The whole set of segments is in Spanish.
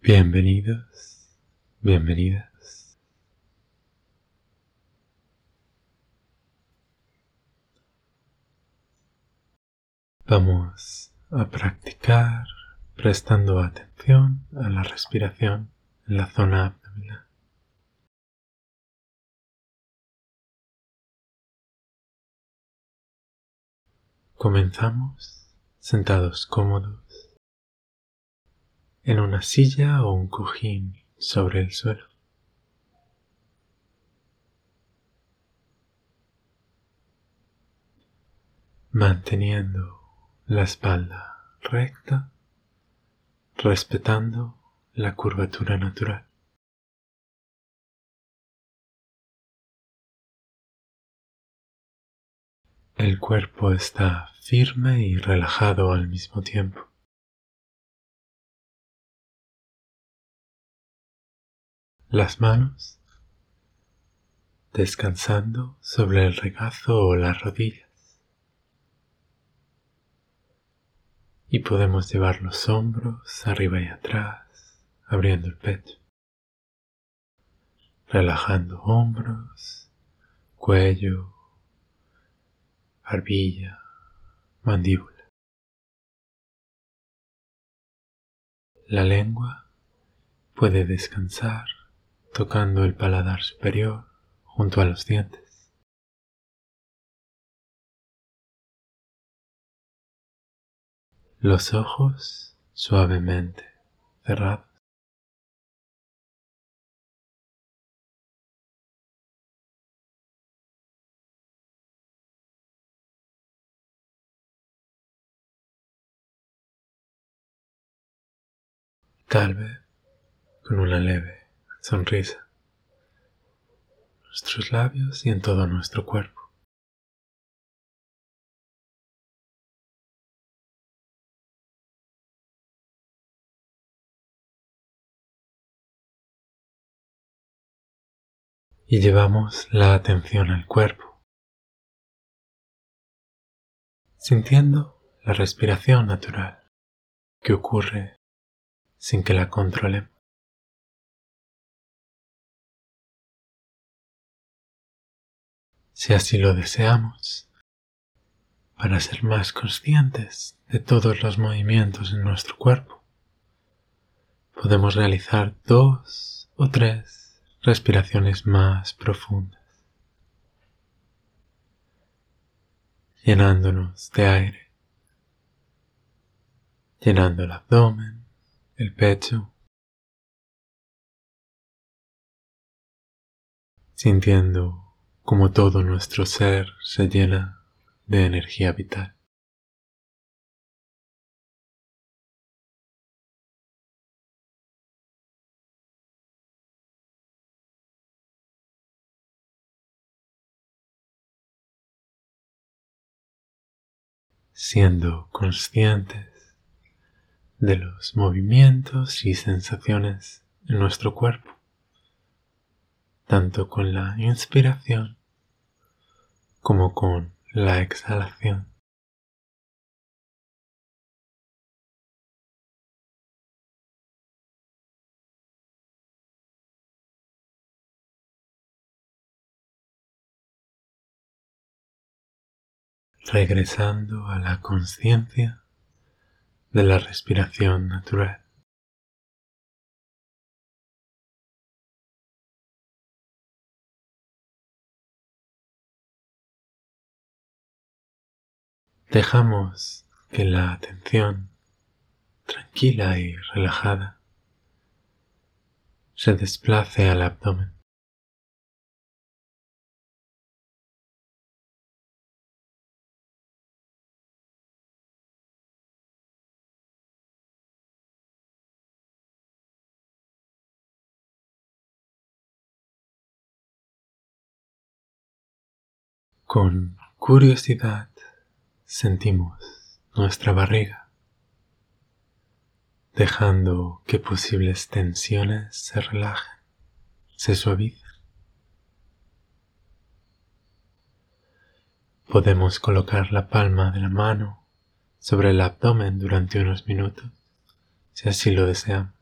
Bienvenidos, bienvenidas. Vamos a practicar prestando atención a la respiración en la zona abdominal. Comenzamos sentados cómodos en una silla o un cojín sobre el suelo. Manteniendo la espalda recta, respetando la curvatura natural. El cuerpo está firme y relajado al mismo tiempo. Las manos descansando sobre el regazo o las rodillas. Y podemos llevar los hombros arriba y atrás, abriendo el pecho, relajando hombros, cuello, barbilla, mandíbula. La lengua puede descansar tocando el paladar superior junto a los dientes. Los ojos suavemente cerrados. Tal vez con una leve sonrisa, nuestros labios y en todo nuestro cuerpo. Y llevamos la atención al cuerpo, sintiendo la respiración natural que ocurre sin que la controlemos. Si así lo deseamos, para ser más conscientes de todos los movimientos en nuestro cuerpo. Podemos realizar dos o tres respiraciones más profundas, llenándonos de aire, llenando el abdomen, el pecho, sintiendo como todo nuestro ser se llena de energía vital. siendo conscientes de los movimientos y sensaciones en nuestro cuerpo, tanto con la inspiración como con la exhalación. regresando a la conciencia de la respiración natural. Dejamos que la atención tranquila y relajada se desplace al abdomen. Con curiosidad sentimos nuestra barriga, dejando que posibles tensiones se relajen, se suavicen. Podemos colocar la palma de la mano sobre el abdomen durante unos minutos, si así lo deseamos.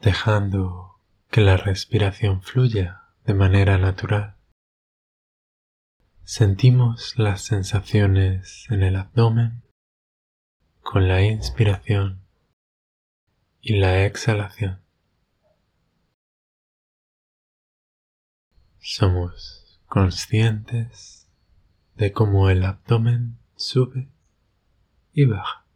Dejando que la respiración fluya de manera natural. Sentimos las sensaciones en el abdomen con la inspiración y la exhalación. Somos conscientes de cómo el abdomen sube y baja.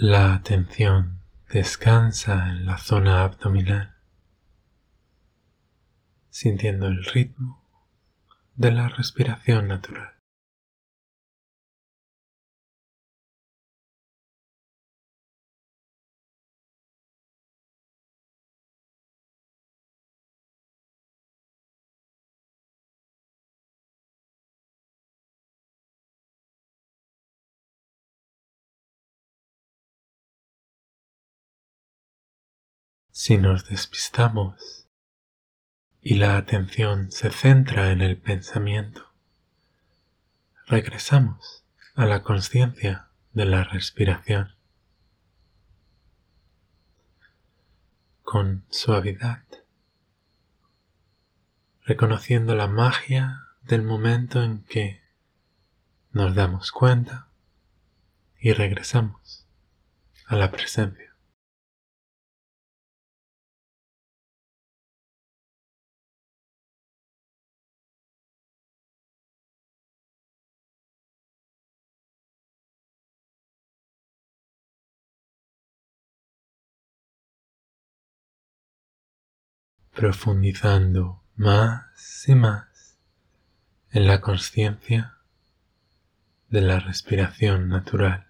La atención descansa en la zona abdominal, sintiendo el ritmo de la respiración natural. Si nos despistamos y la atención se centra en el pensamiento, regresamos a la conciencia de la respiración con suavidad, reconociendo la magia del momento en que nos damos cuenta y regresamos a la presencia. Profundizando más y más en la conciencia de la respiración natural.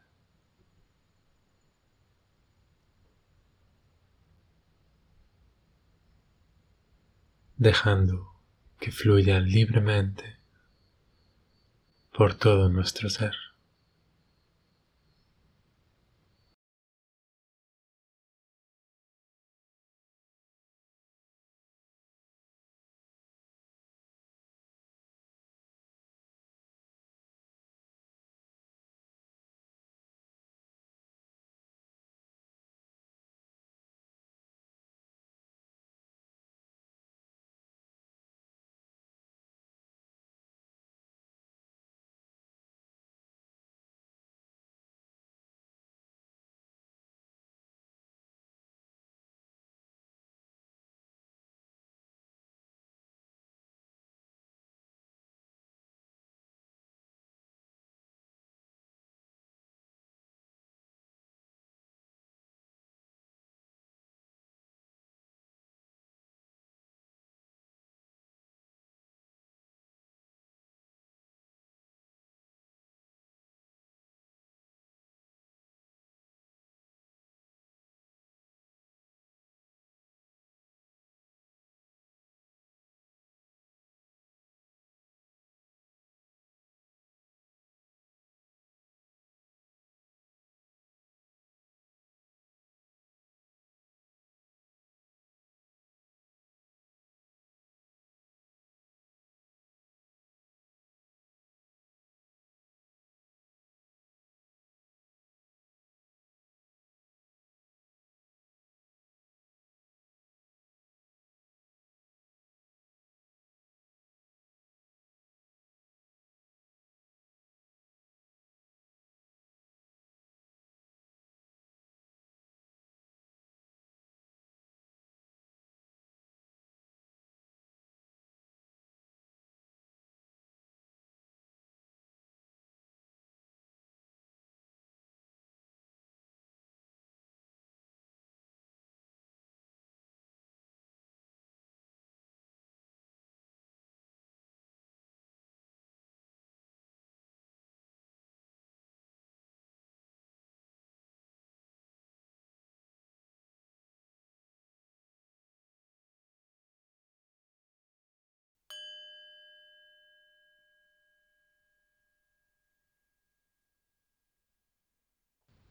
dejando que fluya libremente por todo nuestro ser.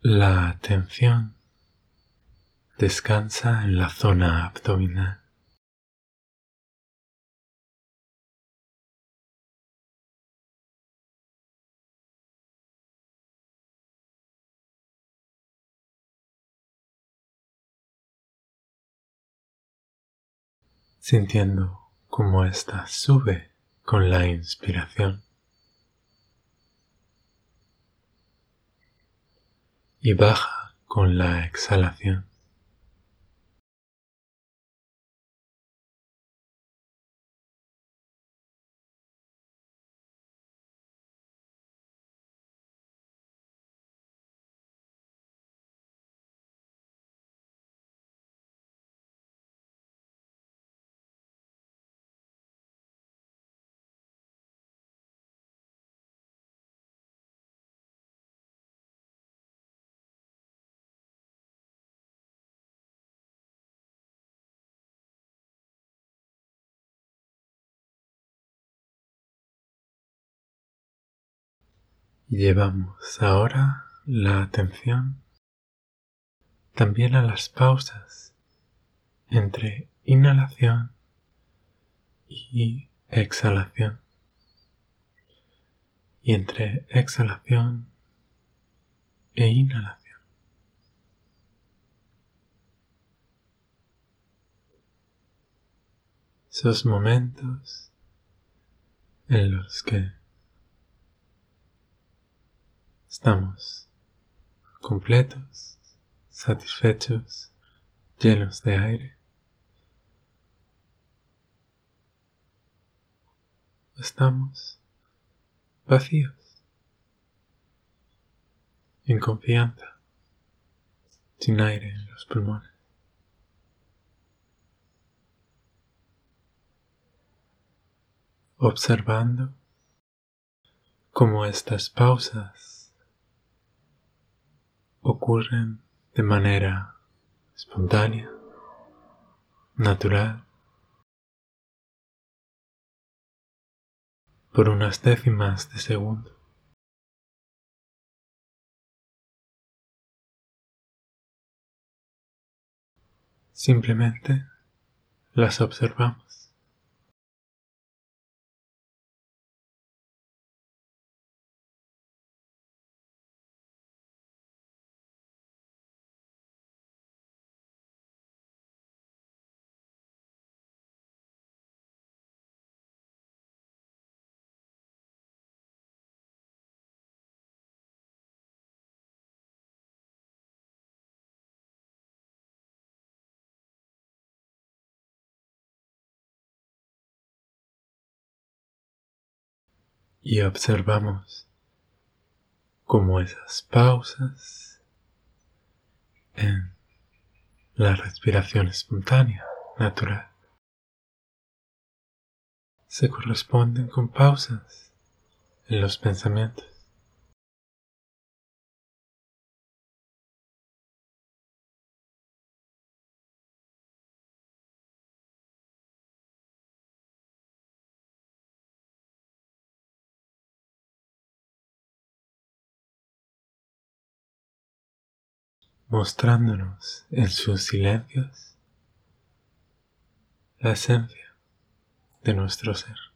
La atención descansa en la zona abdominal. sintiendo cómo ésta sube con la inspiración y baja con la exhalación. Llevamos ahora la atención también a las pausas entre inhalación y exhalación y entre exhalación e inhalación. Esos momentos en los que Estamos completos, satisfechos, llenos de aire. Estamos vacíos, en confianza, sin aire en los pulmones. Observando cómo estas pausas ocurren de manera espontánea, natural, por unas décimas de segundo. Simplemente las observamos. Y observamos cómo esas pausas en la respiración espontánea, natural, se corresponden con pausas en los pensamientos. Mostrándonos en sus silencios la esencia de nuestro ser.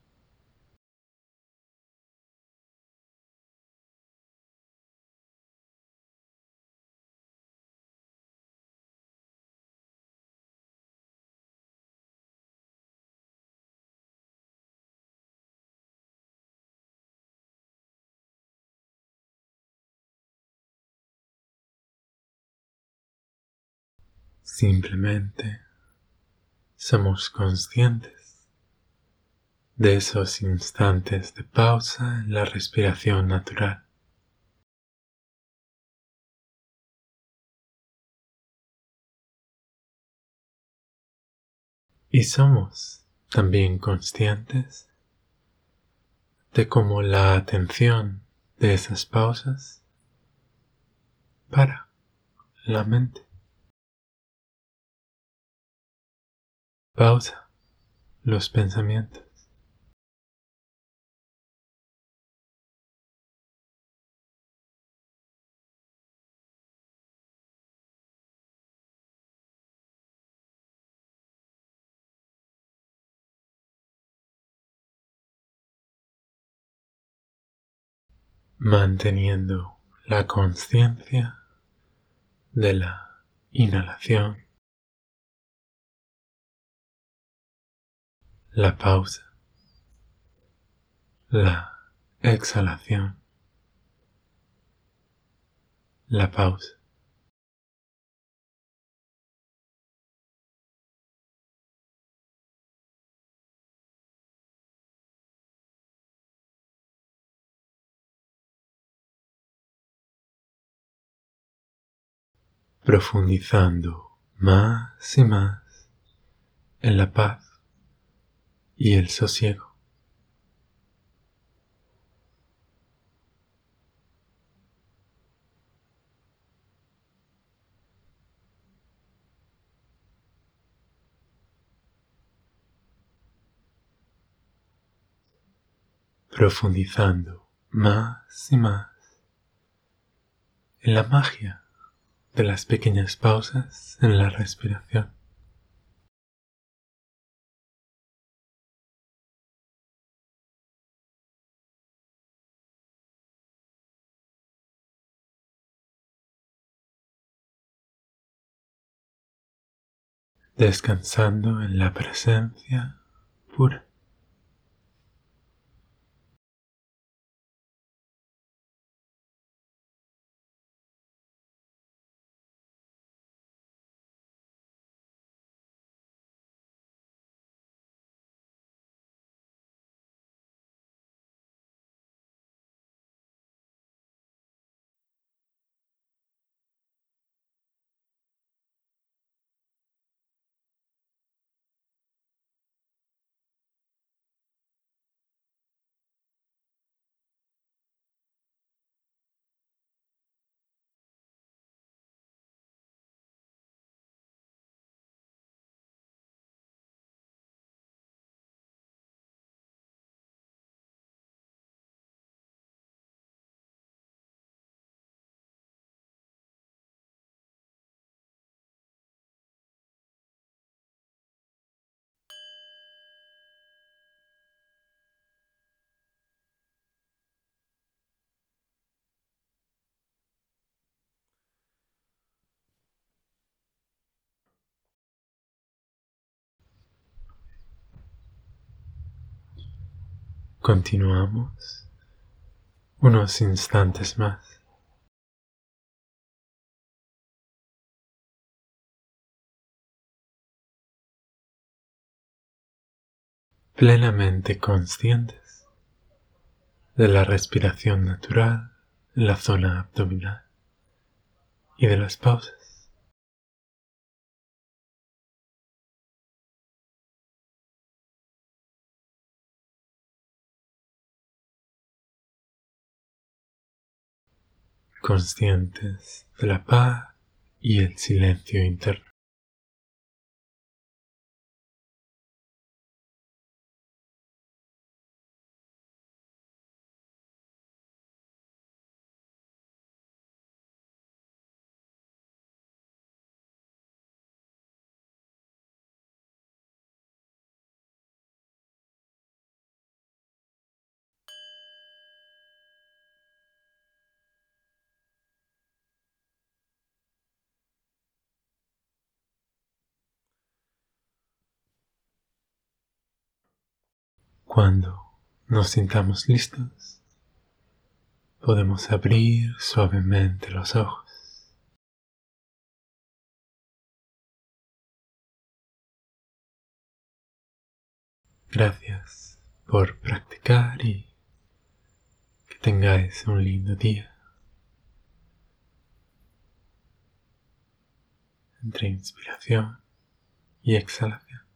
Simplemente somos conscientes de esos instantes de pausa en la respiración natural. Y somos también conscientes de cómo la atención de esas pausas para la mente. Pausa los pensamientos. manteniendo la conciencia de la inhalación la pausa, la exhalación, la pausa. profundizando más y más en la paz y el sosiego. profundizando más y más en la magia de las pequeñas pausas en la respiración. Descansando en la presencia pura. Continuamos unos instantes más. plenamente conscientes de la respiración natural en la zona abdominal y de las pausas. Conscientes de la paz y el silencio interno. Cuando nos sintamos listos, podemos abrir suavemente los ojos. Gracias por practicar y que tengáis un lindo día. Entre inspiración y exhalación.